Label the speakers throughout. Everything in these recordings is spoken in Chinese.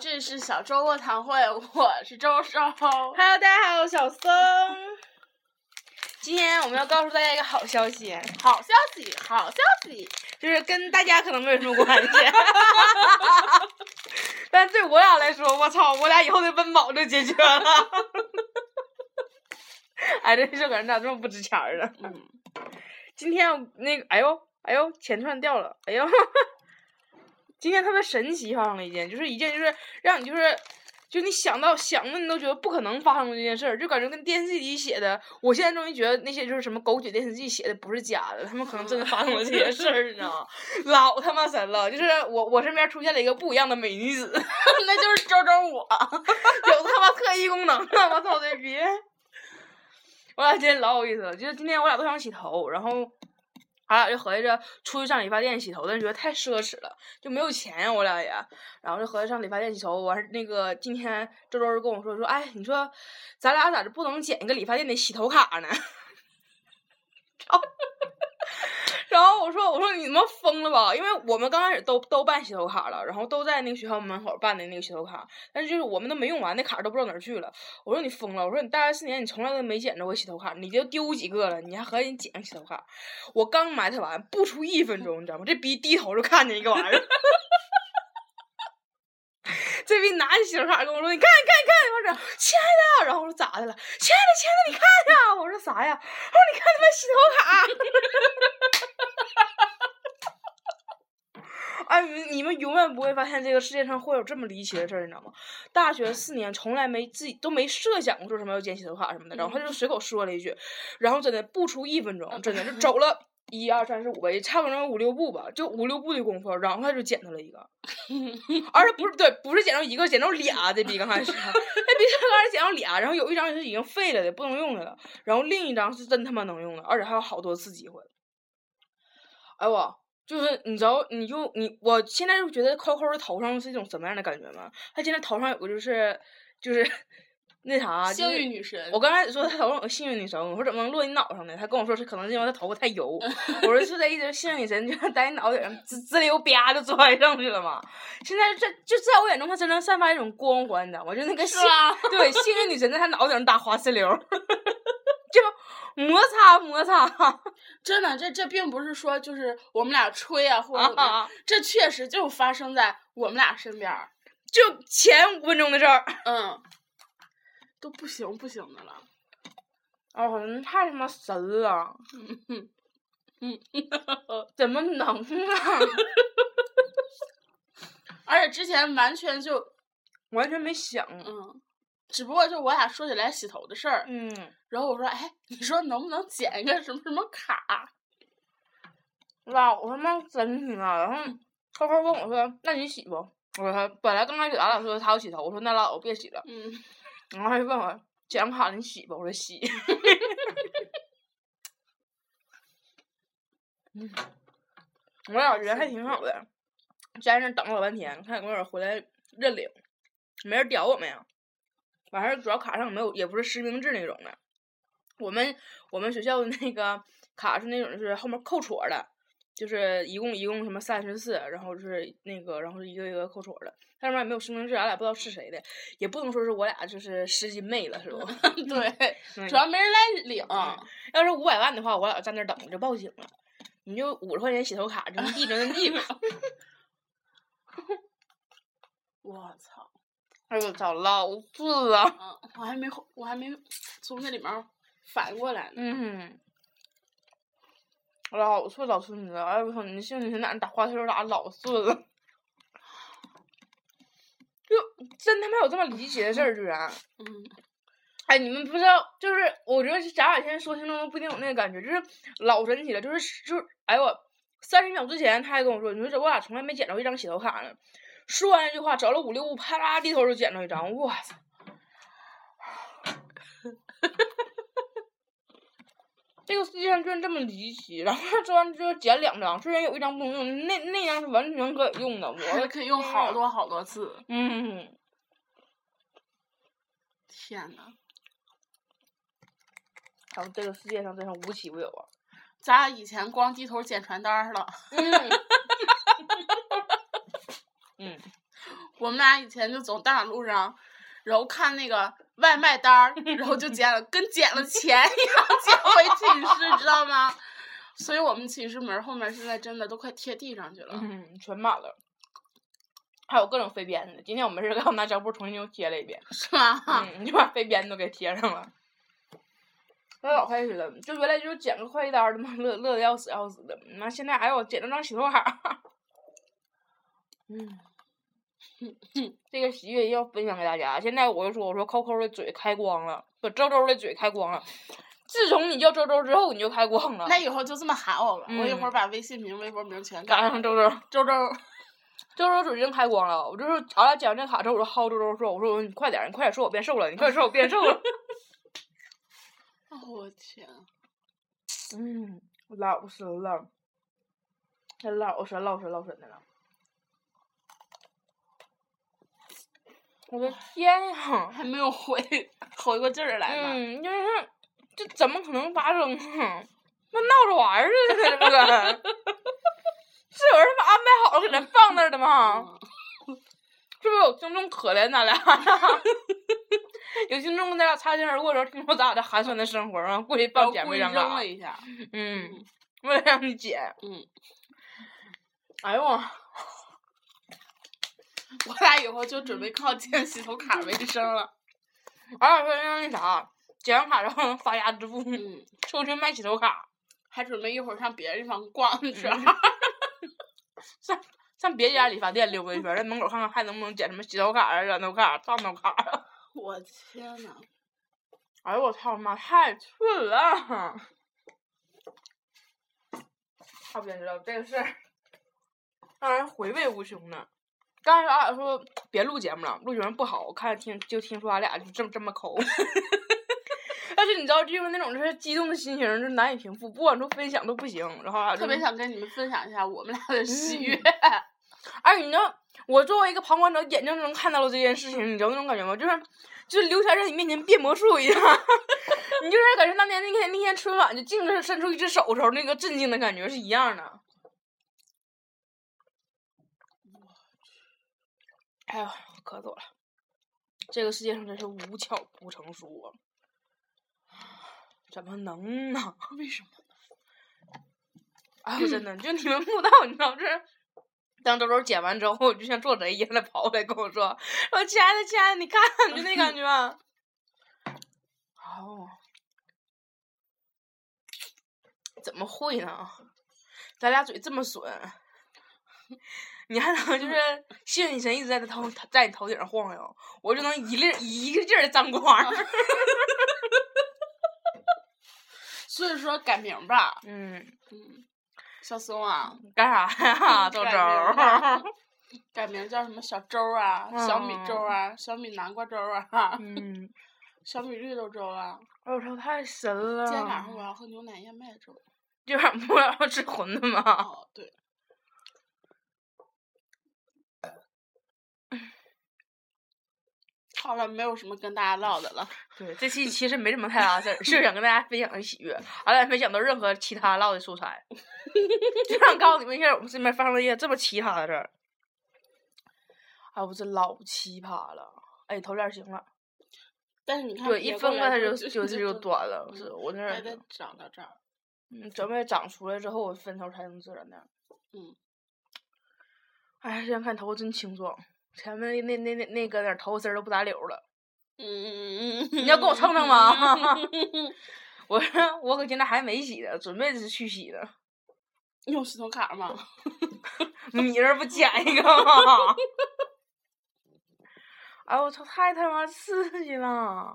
Speaker 1: 这里是小周卧谈会，我是周周。
Speaker 2: Hello，大家好，我小僧。今天我们要告诉大家一个好消息，
Speaker 1: 好消息，好消息，
Speaker 2: 就是跟大家可能没有什么关系，但对我俩来说，我操，我俩以后的温饱就解决了。哎，这这个人咋这么不值钱儿呢？
Speaker 1: 嗯，
Speaker 2: 今天我那个，哎呦，哎呦，钱串掉了，哎呦，今天特别神奇发生了一件，就是一件就是让你就是，就你想到想的你都觉得不可能发生的这件事儿，就感觉跟电视剧里写的，我现在终于觉得那些就是什么狗血电视剧写的不是假的，他们可能真的发生了这些事儿，你知道吗？老他妈神了，就是我我身边出现了一个不一样的美女子，
Speaker 1: 那就是周周我。
Speaker 2: 有他妈特异功能啊！我操这逼！我俩今天老有意思了，就是今天我俩都想洗头，然后俺俩就合计着出去上理发店洗头，但是觉得太奢侈了，就没有钱呀、我俩也，然后就合计上理发店洗头。完事那个今天周周跟我说说，哎，你说咱俩咋就不能剪一个理发店的洗头卡呢？然后我说我说你他妈疯了吧？因为我们刚开始都都办洗头卡了，然后都在那个学校门口办的那个洗头卡，但是就是我们都没用完，那卡都不知道哪儿去了。我说你疯了！我说你大学四年你从来都没捡着过洗头卡，你就丢几个了，你还合计捡个洗头卡？我刚埋汰完，不出一分钟，你知道吗？这逼低头就看见一个玩意儿。这逼拿起洗头卡跟我说：“你看，看，看！”我说：“亲爱的。”然后我说：“咋的了？”亲爱的，亲爱的，你看呀！我说：“啥呀？”我说：“你看他妈洗头卡。”哎，你你们永远不会发现这个世界上会有这么离奇的事儿，你知道吗？大学四年从来没自己都没设想过说什么要剪洗头卡什么的，然后他就随口说了一句，然后真的不出一分钟，真的就走了一二三四五吧，也差不多五六步吧，就五六步的功夫，然后他就捡到了一个，而且不是对，不是捡到一个，捡到俩的比刚开始，那比刚开始捡到俩，然后有一张是已经废了的，不能用的了，然后另一张是真他妈能用的，而且还有好多次机会。哎我。就是你知道，你就你，我现在就觉得扣扣的头上是一种什么样的感觉吗？他现在头上有个就是就是那啥，
Speaker 1: 幸运女神
Speaker 2: 我刚开始说她头上有个幸运女神，我说怎么能落你脑上呢？她跟我说是可能是因为她头发太油。我说是在一直，幸运女神就在你脑袋上滋滋溜啪就拽上去了嘛。现在这就在我眼中，她真的散发一种光环，你知道吗？就那个幸对幸运女神在她脑袋上打滑石榴，就摩擦摩擦。
Speaker 1: 真的，这这并不是说就是我们俩吹啊，或者怎么样，
Speaker 2: 啊
Speaker 1: 这确实就发生在我们俩身边儿。
Speaker 2: 就前五分钟的事儿。
Speaker 1: 嗯，都不行不行的了。
Speaker 2: 哦，你太他妈神了！
Speaker 1: 嗯嗯，
Speaker 2: 怎么能啊？
Speaker 1: 而且之前完全就
Speaker 2: 完全没想。
Speaker 1: 嗯，只不过就我俩说起来洗头的事儿，
Speaker 2: 嗯，
Speaker 1: 然后我说，哎，你说能不能剪一个什么什么卡？
Speaker 2: 老他妈神奇了。然后扣扣问我说：“那你洗不？”我说：“本来刚开始咱俩说他要洗头，我说那拉倒，别洗了。
Speaker 1: 嗯，”
Speaker 2: 然后他就问我：“剪完卡你洗吧？”我说：“洗。”嗯，我俩人还挺好的，在那等了老半天，看有没有人回来认领，没人屌我们呀。完事儿主要卡上没有，也不是实名制那种的。我们我们学校的那个卡是那种就是后面扣戳儿的，就是一共一共什么三十四，然后就是那个，然后一个一个扣戳的，上面也没有实名制，俺俩不知道是谁的，也不能说是我俩就是拾金妹了，是不？
Speaker 1: 对，
Speaker 2: 嗯
Speaker 1: 主要没人来领。
Speaker 2: 要是五百万的话，我俩在那等着就报警了。你就五十块钱洗头卡，这么地着那地方。
Speaker 1: 我操！
Speaker 2: 哎呦，操，老次了。
Speaker 1: 嗯，我还没我还没从那里面反应过来呢。
Speaker 2: 嗯，老顺老顺的，哎我操！你信不信？哪打花球打老顺了？就真他妈有这么离奇的事儿，居然！
Speaker 1: 嗯，
Speaker 2: 哎，你们不知道，就是我觉得咱俩现在说听众都不一定有那个感觉，就是老神奇了，就是就是，哎呦我三十秒之前他还跟我说，你说这我俩从来没捡着一张洗头卡呢。说完那句话，找了五六步，啪啦低头就捡着一张，我操！这个世界上居然这么离奇，然后他说完之后剪两张，虽然有一张不能用，那那张是完全可以用的，我
Speaker 1: 我 可以用好多好多次。
Speaker 2: 嗯，
Speaker 1: 天呐，
Speaker 2: 然后这个世界上真是无奇不有啊！
Speaker 1: 咱俩以前光低头捡传单儿了。
Speaker 2: 嗯，嗯，
Speaker 1: 我们俩以前就走大马路上，然后看那个外卖单儿，然后就捡了，跟捡了钱一样捡回寝室，知道吗？所以我们寝室门后面现在真的都快贴地上去了。
Speaker 2: 嗯，全满了，还有各种飞鞭子。今天我没事干，我拿胶布重新又贴了一遍，
Speaker 1: 是吗？
Speaker 2: 嗯，就把飞鞭都给贴上了。那老开始了，就原来就捡个快递单儿的嘛，乐乐的要死要死的。那现在还有捡了张洗头卡，嗯，这个喜悦要分享给大家。现在我就说，我说扣扣的嘴开光了，不周周的嘴开光了。自从你叫周周之后，你就开光了。
Speaker 1: 那以后就这么喊我吧，我一会儿
Speaker 2: 嗯
Speaker 1: 把微信名、微博名全
Speaker 2: 赶
Speaker 1: 改。
Speaker 2: 上周周。
Speaker 1: 周周，
Speaker 2: 周周嘴真开光了，我就是俺俩讲这卡之后，我就薅周周说，我说你快点，你快点说我变瘦了，你快点说我变瘦了。
Speaker 1: 哦我天，
Speaker 2: 嗯，老实了，真老实老实老实的了。我的天呀！
Speaker 1: 还没有回回过劲儿来呢。
Speaker 2: 嗯，就是这怎么可能发生啊？那闹着玩儿似的，这不跟？是有人他妈安排好了给咱放那儿的吗？
Speaker 1: 嗯
Speaker 2: 是不是有听众可怜咱俩？有听众跟咱俩擦肩而过的时候，听说咱俩这寒酸的生活，然后故意
Speaker 1: 然
Speaker 2: 放
Speaker 1: 后故意扔
Speaker 2: 姐妹张卡
Speaker 1: 了，一下。
Speaker 2: 嗯，为了让你捡。
Speaker 1: 嗯，
Speaker 2: 哎呦我，
Speaker 1: 我俩以后就准备靠捡洗头卡为生了。
Speaker 2: 俺俩说让那啥，捡完卡之后能发家致富，
Speaker 1: 嗯，
Speaker 2: 出去卖洗头卡，
Speaker 1: 还准备一会儿上别的地方逛一圈。
Speaker 2: 上上别家理发店溜达一圈，在门口看看还能不能剪什么洗头卡啊、染头卡、烫头卡。
Speaker 1: 我天呐，
Speaker 2: 哎呦我操妈，太蠢了！他不知道这个事儿，让人回味无穷呢。刚才俺俩说别录节目了，录节目不好，我看听就听说俺俩就这么这么抠。但是你知道，就是那种就是激动的心情，就难以平复，不管说分享都不行。然后
Speaker 1: 特别想跟你们分享一下我们俩的喜悦。
Speaker 2: 哎，你知道，我作为一个旁观者，眼睛能看到了这件事情，你知道那种感觉吗？就是，就是刘谦在你面前变魔术一样，你就是感觉当年那天那天春晚就静着伸出一只手的时候，那个震惊的感觉是一样的。哎呦，咳嗽了。这个世界上真是无巧不成书啊！怎么能呢？
Speaker 1: 为什么？
Speaker 2: 哎呦，真的，就你们不知道，你知道这。当周周剪完之后，就像做贼一样的跑过来跟我说：“说亲爱的，亲爱的，你看，就那感觉。”哦，怎么会呢？咱俩嘴这么损，你还能就是心女神一直在他头在你头顶上晃悠，我就能一粒一个劲儿的沾光。
Speaker 1: 所以说改名吧。
Speaker 2: 嗯，
Speaker 1: 嗯，小松啊，
Speaker 2: 干啥呀，周
Speaker 1: 改名吧
Speaker 2: 周？
Speaker 1: 改名叫什么小粥啊，小米粥啊，小米南瓜粥啊，
Speaker 2: 嗯，
Speaker 1: 小米绿豆粥啊。
Speaker 2: 哎呦我操，太神了！
Speaker 1: 今天晚上我要喝牛奶燕麦粥。
Speaker 2: 今晚上不要吃馄饨吗？
Speaker 1: 哦，对。好了，没有什么跟大家唠的了。
Speaker 2: 对，这期其实没什么太大事儿，就 是想跟大家分享的喜悦，完了也没想到任何其他唠的素材，就想告诉你们一下我们身边发生了一些这么奇葩的事儿。哎，我这老奇葩了，哎，头链儿行了，
Speaker 1: 但是你看，
Speaker 2: 对，一分开它就
Speaker 1: 就
Speaker 2: 就就短了，是我那儿
Speaker 1: 长到这儿。
Speaker 2: 嗯，准备长出来之后，我分头才能自然点。
Speaker 1: 嗯，
Speaker 2: 哎，现在看头发真清爽，前面那那那那那根儿头发丝儿都不打绺了。
Speaker 1: 嗯嗯嗯，
Speaker 2: 你要跟我蹭蹭吗？我说我搁现在还没洗呢，准备是去洗的。
Speaker 1: 用信用卡吗？
Speaker 2: 你这不捡一个吗？哎我操，太他妈刺激了！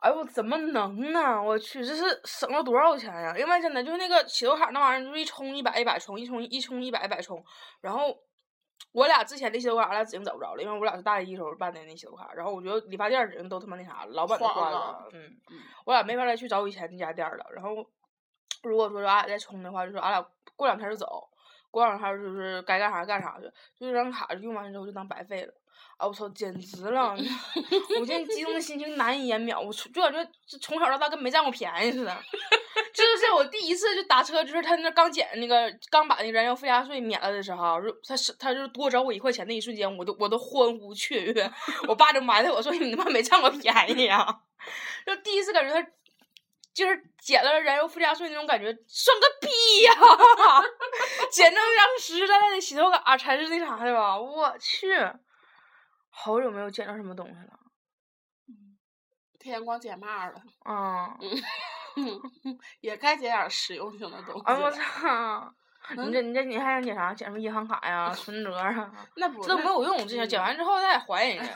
Speaker 2: 哎我怎么能呢？我去，这是省了多少钱呀？因为真的就是那个洗头卡那玩意儿，就是一充一百一百充，一充一充一百一百充。然后我俩之前那洗头卡，俺俩指定找不着了，因为我俩是大一时候办的那洗头卡。然后我觉得理发店儿指定都他妈那啥，老板都换
Speaker 1: 了
Speaker 2: 嗯，
Speaker 1: 嗯
Speaker 2: 我俩没法再去找以前那家店儿了。然后如果说俺俩再充的话，就是俺俩过两天就走，过两天就是该干啥干啥去，就这张卡用完之后就当白费了。啊！我操，简直了！我现在激动的心情难以言表，我就感觉从小到大跟没占过便宜似的。就是我第一次就打车，就是他那刚减那个刚把那个燃油附加税免了的时候，就他是他就多找我一块钱那一瞬间，我都我都欢呼雀跃。我爸就埋汰我说你他妈没占过便宜呀！就第一次感觉他就是减了燃油附加税那种感觉，算个屁呀！减成张实实在在的洗头卡才是那啥的吧？我去，好久没有捡到什么东西了。
Speaker 1: 天光捡嘛了，
Speaker 2: 啊！
Speaker 1: 也该捡点实用性的东西
Speaker 2: 哎我
Speaker 1: 了。
Speaker 2: 操！你这你这你还想捡啥？捡什么银行卡呀、存折啊？
Speaker 1: 那不
Speaker 2: 这都没有用，这些捡完之后咱也还人家，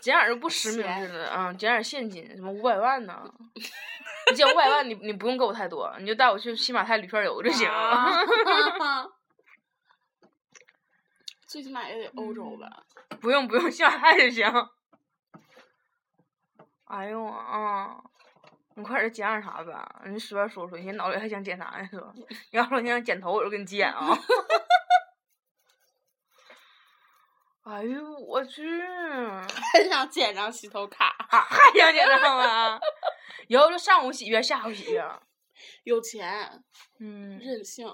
Speaker 2: 捡点儿就不实名似的啊，捡点现金，什么五百万呢？你捡五百万，你你不用给我太多，你就带我去西马泰旅圈游就行。
Speaker 1: 啊最起码也得欧洲吧？
Speaker 2: 不用不用，西马泰就行。哎呦我啊！你快点剪点啥吧，你随便说说，你脑袋还想剪啥呀？是吧？你要说你想剪头，我就给你剪啊。哎呦我去！
Speaker 1: 还想剪张洗头卡，
Speaker 2: 还想剪张吗？以后就上午洗一遍，下午洗一遍。
Speaker 1: 有钱
Speaker 2: 嗯，
Speaker 1: 任性。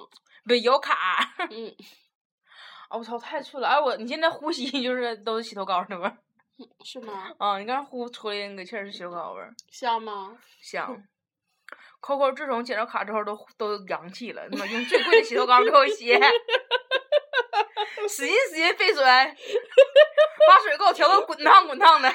Speaker 2: 不有卡。
Speaker 1: 嗯，
Speaker 2: 啊我操，太脆了！哎我，你现在呼吸就是都是洗头膏的味儿。
Speaker 1: 是吗？
Speaker 2: 啊，你刚才呼出来那个气儿是洗头膏味儿，
Speaker 1: 香吗？
Speaker 2: 香。Coco 自从捡着卡之后都都洋气了，他妈用最贵的洗头膏给我洗，使劲使劲费水，把水给我调到滚烫滚烫的。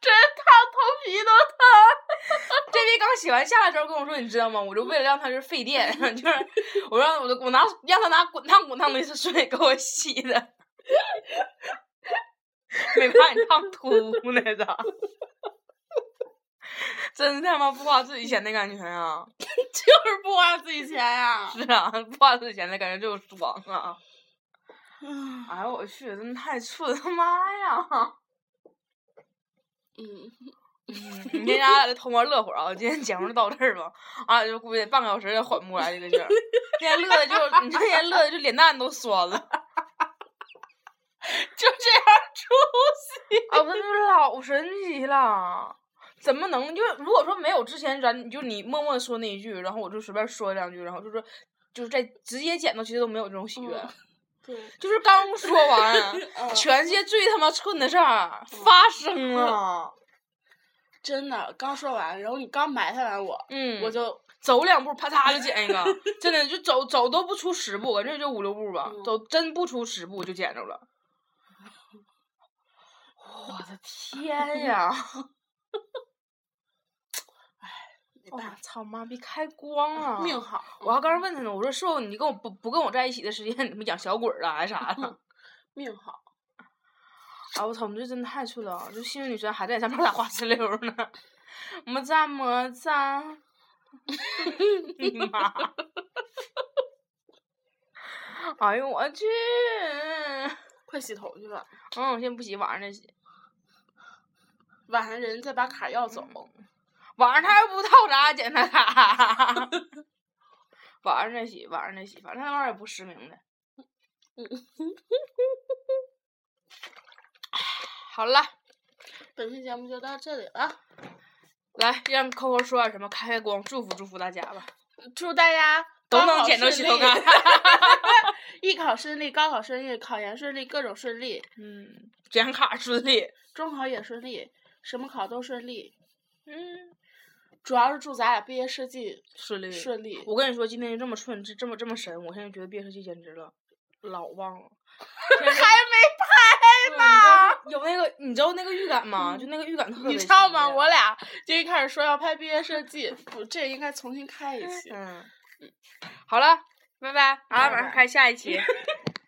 Speaker 1: 真烫，头皮都烫。
Speaker 2: 这逼刚洗完下来之后跟我说，你知道吗？我就为了让他就是费电，就是我让我的我拿让他拿滚烫滚烫的水给我洗的，没把你烫秃呢，咋？真他妈不花自己钱的感觉啊！
Speaker 1: 就是不花自己钱呀。
Speaker 2: 是啊，不花自己钱的感觉就是爽啊！
Speaker 1: 嗯
Speaker 2: 哎呦我去，真太蠢了，妈呀！
Speaker 1: 嗯，
Speaker 2: 嗯，你先咱俩偷摸乐会儿啊！今天节目就到这儿吧，俺俩就估计半个小时也缓不过来这个劲儿。今天乐的就，你今天乐的就脸蛋都酸了。
Speaker 1: 就这样出息。
Speaker 2: 啊，我真是老神奇了，怎么能就如果说没有之前咱就你默默地说那一句，然后我就随便说两句，然后就说就是在直接剪到，其实都没有这种喜悦，就是刚说完，
Speaker 1: 嗯
Speaker 2: 全世界最他妈寸的事儿发生了，
Speaker 1: 真的刚说完，然后你刚埋汰完我，
Speaker 2: 嗯，
Speaker 1: 我就
Speaker 2: 走两步，啪嚓就捡一个，真的就走走都不出十步，感觉就五六步吧，
Speaker 1: 嗯
Speaker 2: 走真不出十步就捡着了。我的天呀！
Speaker 1: 没办法，
Speaker 2: 哇操妈逼开光啊！
Speaker 1: 命好。
Speaker 2: 我还刚才问他呢，我说师傅，你跟我不不跟我在一起的时间，你们养小鬼儿啊还是啥的？
Speaker 1: 命好。
Speaker 2: 啊我操，我们这真的太脆了！就幸运女神还在上面打花石榴呢，么赞么赞！你 妈！哎呦我去！
Speaker 1: 快洗头去吧，
Speaker 2: 嗯，我先不洗，晚上再洗。
Speaker 1: 晚上人再把卡要走。
Speaker 2: 晚上他又不套啥检查卡，晚上再洗，晚上再洗，反正那玩意儿也不实名的。好了，
Speaker 1: 本期节目就到这里了，
Speaker 2: 来让 Coco 说点什么开开光，祝福祝福大家吧。
Speaker 1: 祝大家
Speaker 2: 都能捡到洗头干
Speaker 1: 艺考顺利，高考顺利，考研顺利，各种顺利，
Speaker 2: 嗯，剪卡顺利。
Speaker 1: 中考也顺利，什么考都顺利。
Speaker 2: 嗯，
Speaker 1: 主要是祝咱俩毕业设计
Speaker 2: 顺利
Speaker 1: 顺利。
Speaker 2: 我跟你说，今天就这么顺，这这么这么神，我现在觉得毕业设计简直了，老棒了。
Speaker 1: 还没拍呢。
Speaker 2: 有那个，你知道那个预感吗？就那个预感特别
Speaker 1: 你知道吗？我俩就一开始说要拍毕业设计，不，这应该重新开一期。
Speaker 2: 嗯，好了，拜拜，好了，马上开下一期。